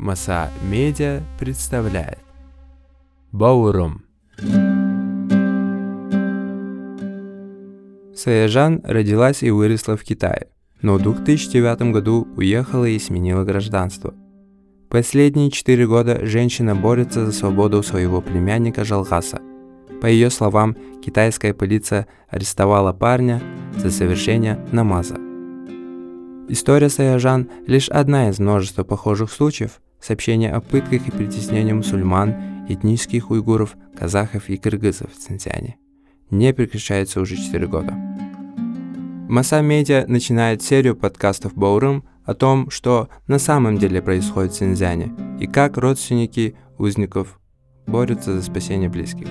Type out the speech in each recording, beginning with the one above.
Маса Медиа представляет Баурум Саяжан родилась и выросла в Китае, но в 2009 году уехала и сменила гражданство. Последние четыре года женщина борется за свободу своего племянника Жалгаса. По ее словам, китайская полиция арестовала парня за совершение намаза. История Саяжан – лишь одна из множества похожих случаев. Сообщения о пытках и притеснении мусульман, этнических уйгуров, казахов и кыргызов в Цинцяне не прекращается уже 4 года. Маса Медиа начинает серию подкастов Баурым о том, что на самом деле происходит в Цинцзяне и как родственники узников борются за спасение близких.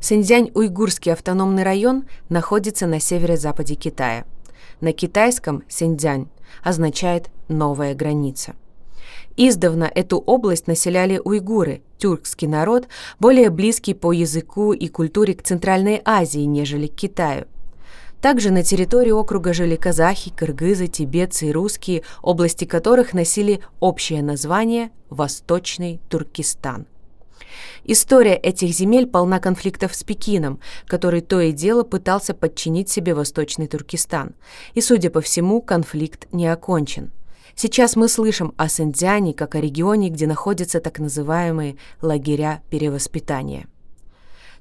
Синьцзянь-Уйгурский автономный район находится на северо-западе Китая. На китайском Синьцзянь означает «новая граница». Издавна эту область населяли уйгуры, тюркский народ, более близкий по языку и культуре к Центральной Азии, нежели к Китаю. Также на территории округа жили казахи, кыргызы, тибетцы и русские, области которых носили общее название «Восточный Туркестан». История этих земель полна конфликтов с Пекином, который то и дело пытался подчинить себе Восточный Туркестан. И, судя по всему, конфликт не окончен. Сейчас мы слышим о Синдзяне как о регионе, где находятся так называемые лагеря перевоспитания.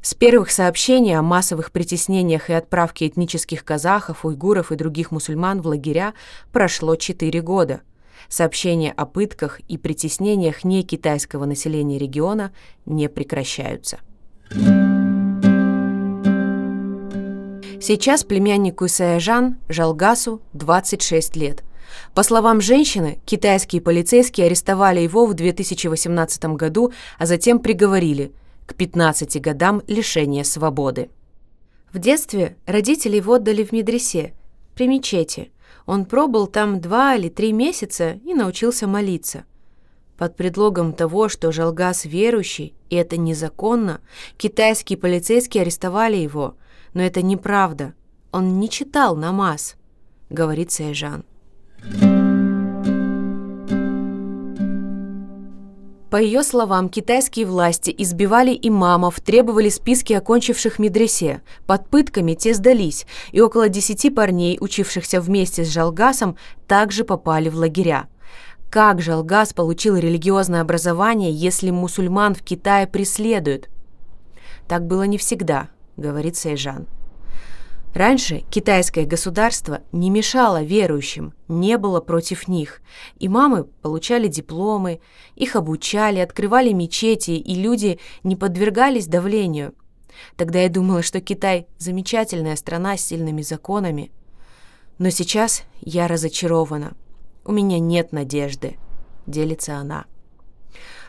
С первых сообщений о массовых притеснениях и отправке этнических казахов, уйгуров и других мусульман в лагеря прошло 4 года – Сообщения о пытках и притеснениях некитайского населения региона не прекращаются. Сейчас племяннику Исаяжан Жалгасу 26 лет. По словам женщины, китайские полицейские арестовали его в 2018 году, а затем приговорили к 15 годам лишения свободы. В детстве родители его отдали в медресе, при мечети – он пробыл там два или три месяца и научился молиться. Под предлогом того, что Жалгас верующий, и это незаконно, китайские полицейские арестовали его. Но это неправда. Он не читал намаз, говорит Сайжан. По ее словам, китайские власти избивали имамов, требовали списки окончивших медресе. Под пытками те сдались, и около десяти парней, учившихся вместе с Жалгасом, также попали в лагеря. Как Жалгас получил религиозное образование, если мусульман в Китае преследуют? Так было не всегда, говорит Сайжан. Раньше китайское государство не мешало верующим, не было против них. Имамы получали дипломы, их обучали, открывали мечети, и люди не подвергались давлению. Тогда я думала, что Китай – замечательная страна с сильными законами. Но сейчас я разочарована. У меня нет надежды, делится она.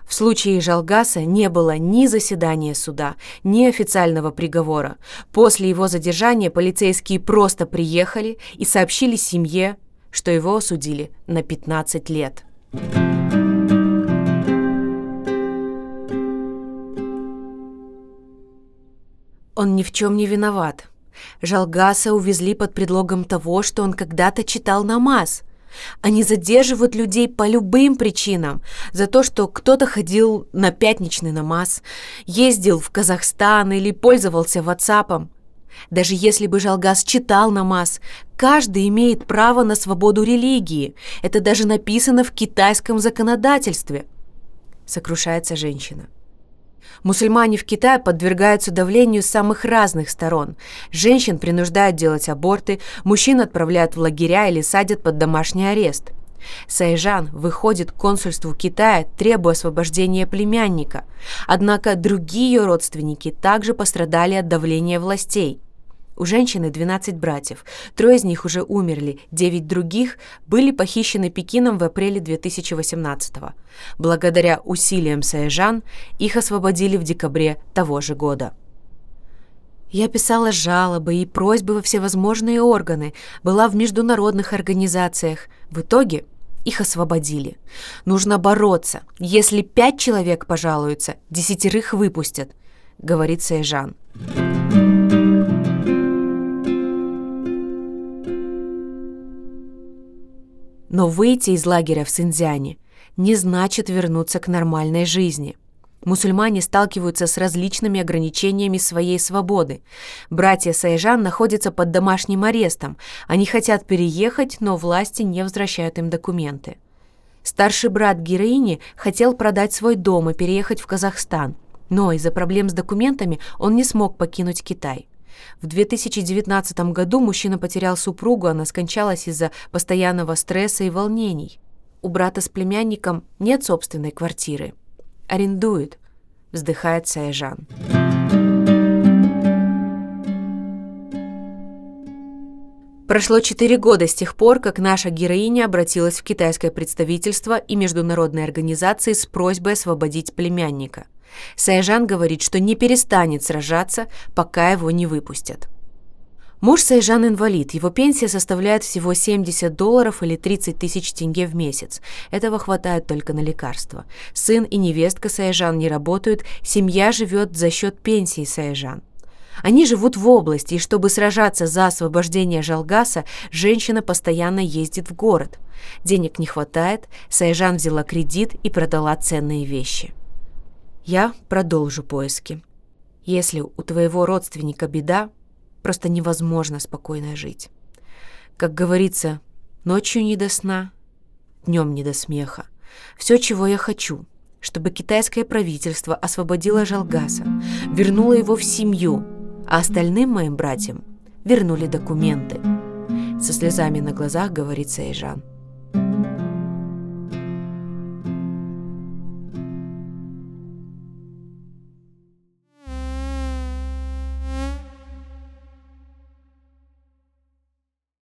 В случае Жалгаса не было ни заседания суда, ни официального приговора. После его задержания полицейские просто приехали и сообщили семье, что его осудили на 15 лет. Он ни в чем не виноват. Жалгаса увезли под предлогом того, что он когда-то читал намаз – они задерживают людей по любым причинам. За то, что кто-то ходил на пятничный намаз, ездил в Казахстан или пользовался WhatsApp. Даже если бы Жалгас читал намаз, каждый имеет право на свободу религии. Это даже написано в китайском законодательстве. Сокрушается женщина. Мусульмане в Китае подвергаются давлению самых разных сторон. Женщин принуждают делать аборты, мужчин отправляют в лагеря или садят под домашний арест. Сайжан выходит к консульству Китая, требуя освобождения племянника. Однако другие ее родственники также пострадали от давления властей – у женщины 12 братьев. Трое из них уже умерли, девять других были похищены Пекином в апреле 2018 -го. Благодаря усилиям Саэжан их освободили в декабре того же года. Я писала жалобы и просьбы во всевозможные органы, была в международных организациях. В итоге их освободили. Нужно бороться. Если пять человек пожалуются, десятерых выпустят, говорит Сайжан. Но выйти из лагеря в Синьцзяне не значит вернуться к нормальной жизни. Мусульмане сталкиваются с различными ограничениями своей свободы. Братья Сайжан находятся под домашним арестом. Они хотят переехать, но власти не возвращают им документы. Старший брат героини хотел продать свой дом и переехать в Казахстан, но из-за проблем с документами он не смог покинуть Китай. В 2019 году мужчина потерял супругу, она скончалась из-за постоянного стресса и волнений. У брата с племянником нет собственной квартиры. Арендует, вздыхает Саяжан. Прошло четыре года с тех пор, как наша героиня обратилась в китайское представительство и международные организации с просьбой освободить племянника. Сайжан говорит, что не перестанет сражаться, пока его не выпустят. Муж Сайжан инвалид, его пенсия составляет всего 70 долларов или 30 тысяч тенге в месяц. Этого хватает только на лекарства. Сын и невестка Сайжан не работают, семья живет за счет пенсии Сайжан. Они живут в области, и чтобы сражаться за освобождение Жалгаса, женщина постоянно ездит в город. Денег не хватает, Сайжан взяла кредит и продала ценные вещи. Я продолжу поиски. Если у твоего родственника беда, просто невозможно спокойно жить. Как говорится, ночью не до сна, днем не до смеха. Все, чего я хочу, чтобы китайское правительство освободило Жалгаса, вернуло его в семью, а остальным моим братьям вернули документы. Со слезами на глазах говорит Сайжан.